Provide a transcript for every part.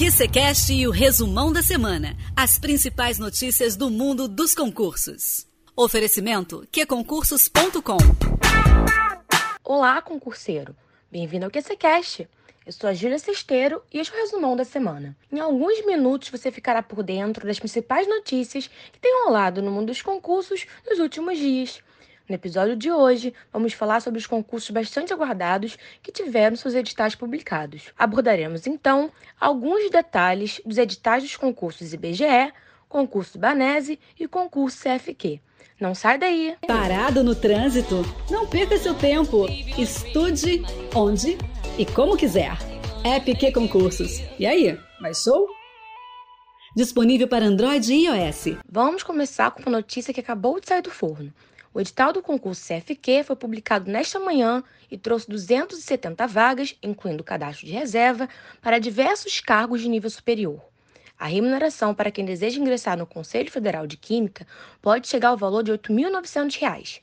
QCCast e o resumão da semana. As principais notícias do mundo dos concursos. Oferecimento qconcursos.com. Olá, concurseiro. Bem-vindo ao QCCast. Eu sou a Júlia Cesteiro e este é o resumão da semana. Em alguns minutos você ficará por dentro das principais notícias que têm rolado no mundo dos concursos nos últimos dias. No episódio de hoje, vamos falar sobre os concursos bastante aguardados que tiveram seus editais publicados. Abordaremos então alguns detalhes dos editais dos concursos IBGE, concurso Banese e concurso CFQ. Não sai daí! Parado no trânsito? Não perca seu tempo. Estude onde e como quiser. App Concursos. E aí, mais show? Disponível para Android e iOS. Vamos começar com uma notícia que acabou de sair do forno. O edital do concurso CFQ foi publicado nesta manhã e trouxe 270 vagas, incluindo cadastro de reserva, para diversos cargos de nível superior. A remuneração para quem deseja ingressar no Conselho Federal de Química pode chegar ao valor de R$ 8.900.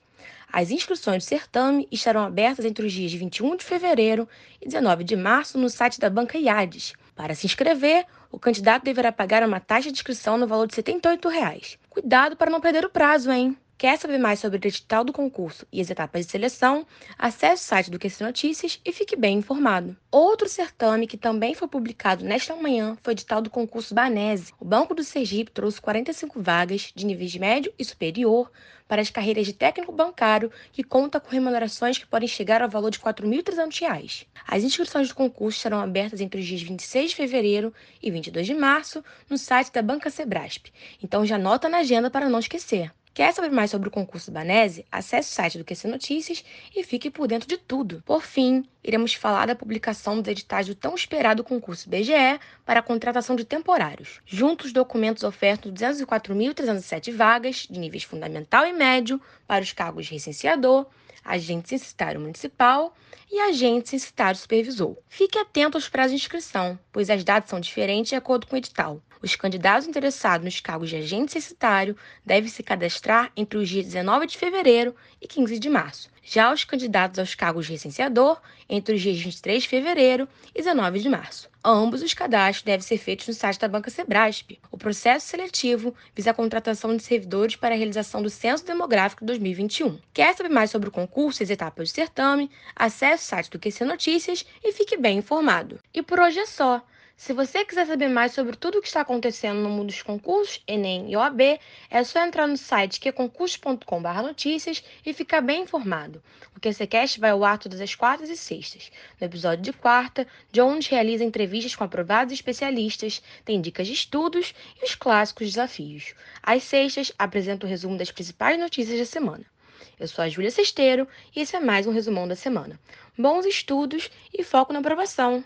As inscrições do certame estarão abertas entre os dias 21 de fevereiro e 19 de março no site da Banca IADES. Para se inscrever, o candidato deverá pagar uma taxa de inscrição no valor de 78 reais. Cuidado para não perder o prazo, hein? Quer saber mais sobre o edital do concurso e as etapas de seleção? Acesse o site do QC Notícias e fique bem informado. Outro certame que também foi publicado nesta manhã foi o edital do concurso Banese. O Banco do Sergipe trouxe 45 vagas de níveis médio e superior para as carreiras de técnico bancário que conta com remunerações que podem chegar ao valor de R$ 4.300. As inscrições do concurso serão abertas entre os dias 26 de fevereiro e 22 de março no site da Banca Sebrasp. Então já anota na agenda para não esquecer. Quer saber mais sobre o concurso Banese? Acesse o site do QC Notícias e fique por dentro de tudo. Por fim, iremos falar da publicação dos editais do tão esperado concurso BGE para a contratação de temporários. Juntos, os documentos ofertam 204.307 vagas de níveis fundamental e médio para os cargos de licenciador, agente censitário municipal e agente censitário supervisor. Fique atento aos prazos de inscrição, pois as datas são diferentes de acordo com o edital. Os candidatos interessados nos cargos de agente censitário devem se cadastrar entre os dias 19 de fevereiro e 15 de março. Já os candidatos aos cargos de licenciador, entre os dias 23 de fevereiro e 19 de março. Ambos os cadastros devem ser feitos no site da Banca Sebrasp. O processo seletivo visa a contratação de servidores para a realização do Censo Demográfico 2021. Quer saber mais sobre o concurso e as etapas do certame? Acesse o site do QC Notícias e fique bem informado. E por hoje é só. Se você quiser saber mais sobre tudo o que está acontecendo no mundo dos concursos, Enem e OAB, é só entrar no site qconcursos.com.br notícias e ficar bem informado. O QCCast vai ao ar todas as quartas e sextas. No episódio de quarta, Jones realiza entrevistas com aprovados especialistas, tem dicas de estudos e os clássicos desafios. Às sextas, apresenta o resumo das principais notícias da semana. Eu sou a Júlia Cesteiro e esse é mais um resumão da semana. Bons estudos e foco na aprovação!